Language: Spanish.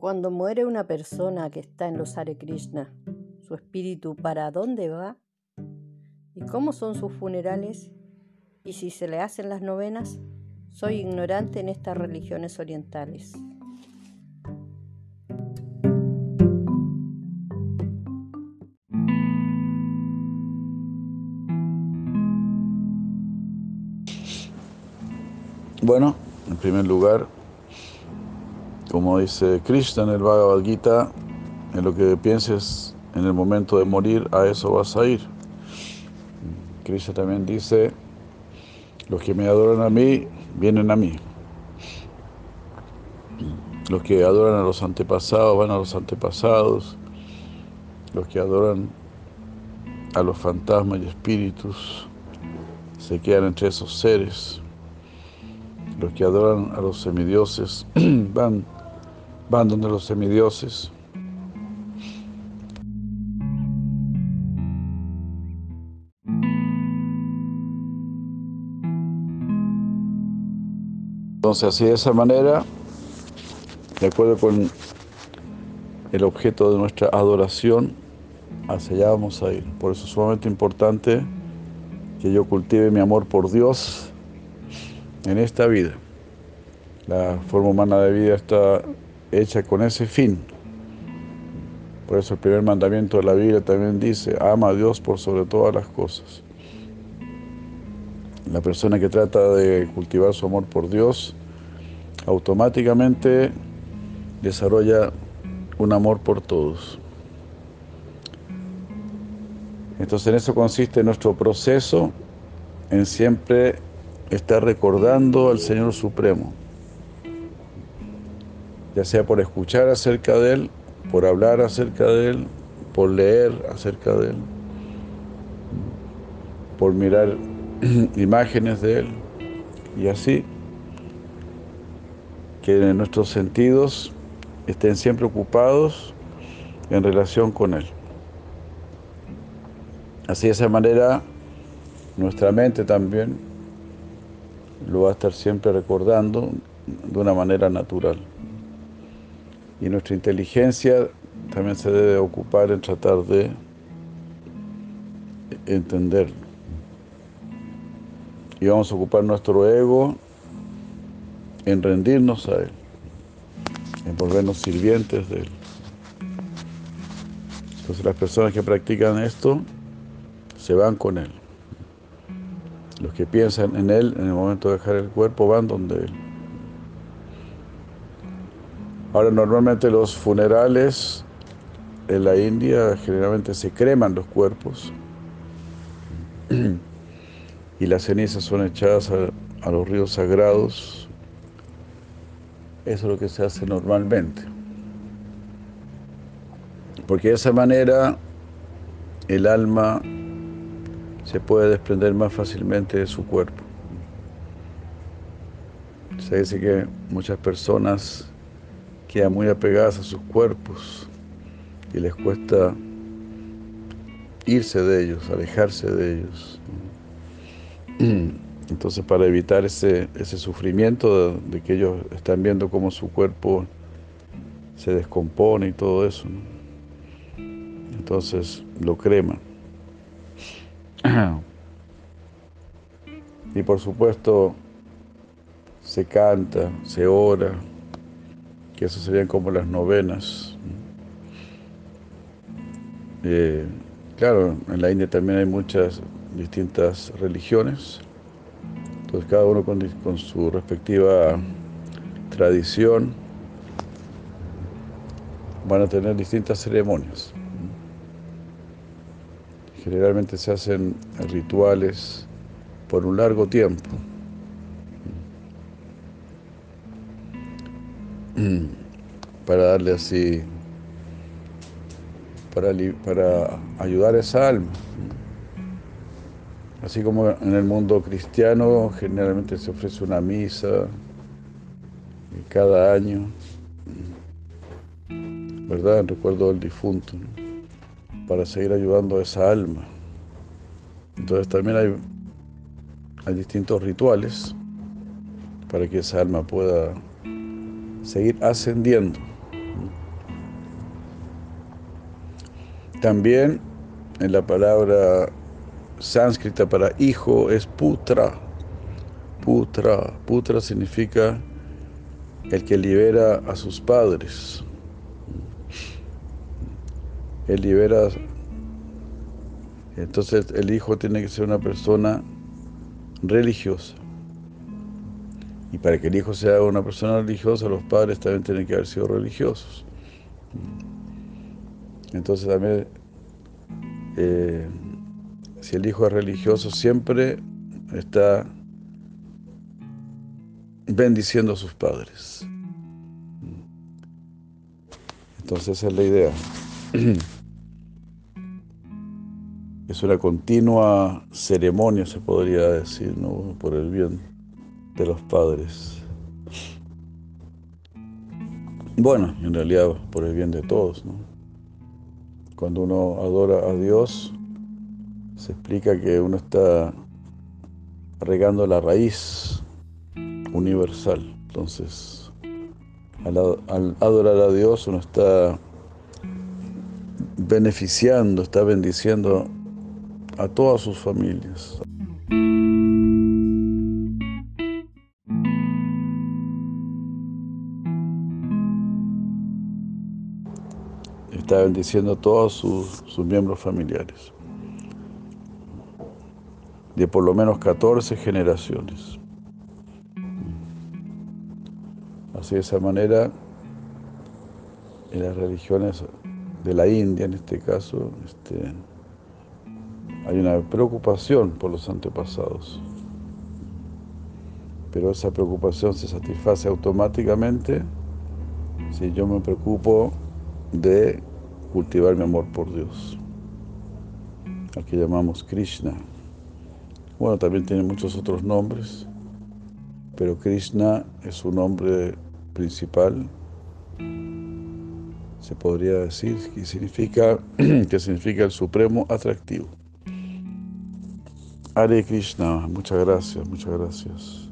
Cuando muere una persona que está en los Hare Krishna, ¿su espíritu para dónde va? ¿Y cómo son sus funerales? ¿Y si se le hacen las novenas? Soy ignorante en estas religiones orientales. Bueno, en primer lugar, como dice Krishna en el Bhagavad Gita, en lo que pienses en el momento de morir, a eso vas a ir. Krishna también dice, los que me adoran a mí, vienen a mí. Los que adoran a los antepasados, van a los antepasados. Los que adoran a los fantasmas y espíritus, se quedan entre esos seres. Los que adoran a los semidioses van van donde los semidioses. Entonces, así de esa manera, de acuerdo con el objeto de nuestra adoración, hacia allá vamos a ir. Por eso es sumamente importante que yo cultive mi amor por Dios en esta vida. La forma humana de vida está hecha con ese fin. Por eso el primer mandamiento de la Biblia también dice, ama a Dios por sobre todas las cosas. La persona que trata de cultivar su amor por Dios, automáticamente desarrolla un amor por todos. Entonces en eso consiste nuestro proceso, en siempre estar recordando al Señor Supremo ya sea por escuchar acerca de Él, por hablar acerca de Él, por leer acerca de Él, por mirar imágenes de Él, y así que nuestros sentidos estén siempre ocupados en relación con Él. Así de esa manera nuestra mente también lo va a estar siempre recordando de una manera natural. Y nuestra inteligencia también se debe ocupar en tratar de entenderlo. Y vamos a ocupar nuestro ego en rendirnos a Él, en volvernos sirvientes de Él. Entonces las personas que practican esto se van con Él. Los que piensan en Él en el momento de dejar el cuerpo van donde Él. Ahora, normalmente los funerales en la India generalmente se creman los cuerpos y las cenizas son echadas a, los ríos sagrados. Eso es lo que se hace normalmente. Porque de esa manera el alma se puede desprender más fácilmente de su cuerpo. Se dice que muchas personas quedan muy apegadas a sus cuerpos y les cuesta irse de ellos, alejarse de ellos. Entonces para evitar ese, ese sufrimiento de, que ellos están viendo cómo su cuerpo se descompone y todo eso, entonces lo creman. Y por supuesto se canta, se ora, que eso serían como las novenas. Eh, claro, en la India también hay muchas distintas religiones, entonces cada uno con, su respectiva tradición van a tener distintas ceremonias. Generalmente se hacen rituales por un largo tiempo. Para darle así, para, para ayudar a esa alma. Así como en el mundo cristiano generalmente se ofrece una misa cada año, ¿verdad? En recuerdo del difunto, para seguir ayudando a esa alma. Entonces también hay, hay distintos rituales para que esa alma pueda seguir ascendiendo. También en la palabra sánscrita para hijo es putra. Putra, putra significa el que libera a sus padres. Él libera. Entonces el hijo tiene que ser una persona religiosa. Y para que el hijo sea una persona religiosa, los padres también tienen que haber sido religiosos. Entonces también, eh, si el hijo es religioso, siempre está bendiciendo a sus padres. Entonces esa es la idea. Es una continua ceremonia, se podría decir, ¿no? por el bien de los padres. Bueno, en realidad por el bien de todos. ¿no? Cuando uno adora a Dios, se explica que uno está regando la raíz universal. Entonces, al, adorar a Dios uno está beneficiando, está bendiciendo a todas sus familias. Está bendiciendo a todos sus, sus miembros familiares. De por lo menos 14 generaciones. Así de esa manera, en las religiones de la India, en este caso, este, hay una preocupación por los antepasados. Pero esa preocupación se satisface automáticamente si yo me preocupo de cultivar mi amor por Dios, al que llamamos Krishna. Bueno, también tiene muchos otros nombres, pero Krishna es su nombre principal, se podría decir, que significa, que significa el supremo atractivo. Hare Krishna, muchas gracias, muchas gracias.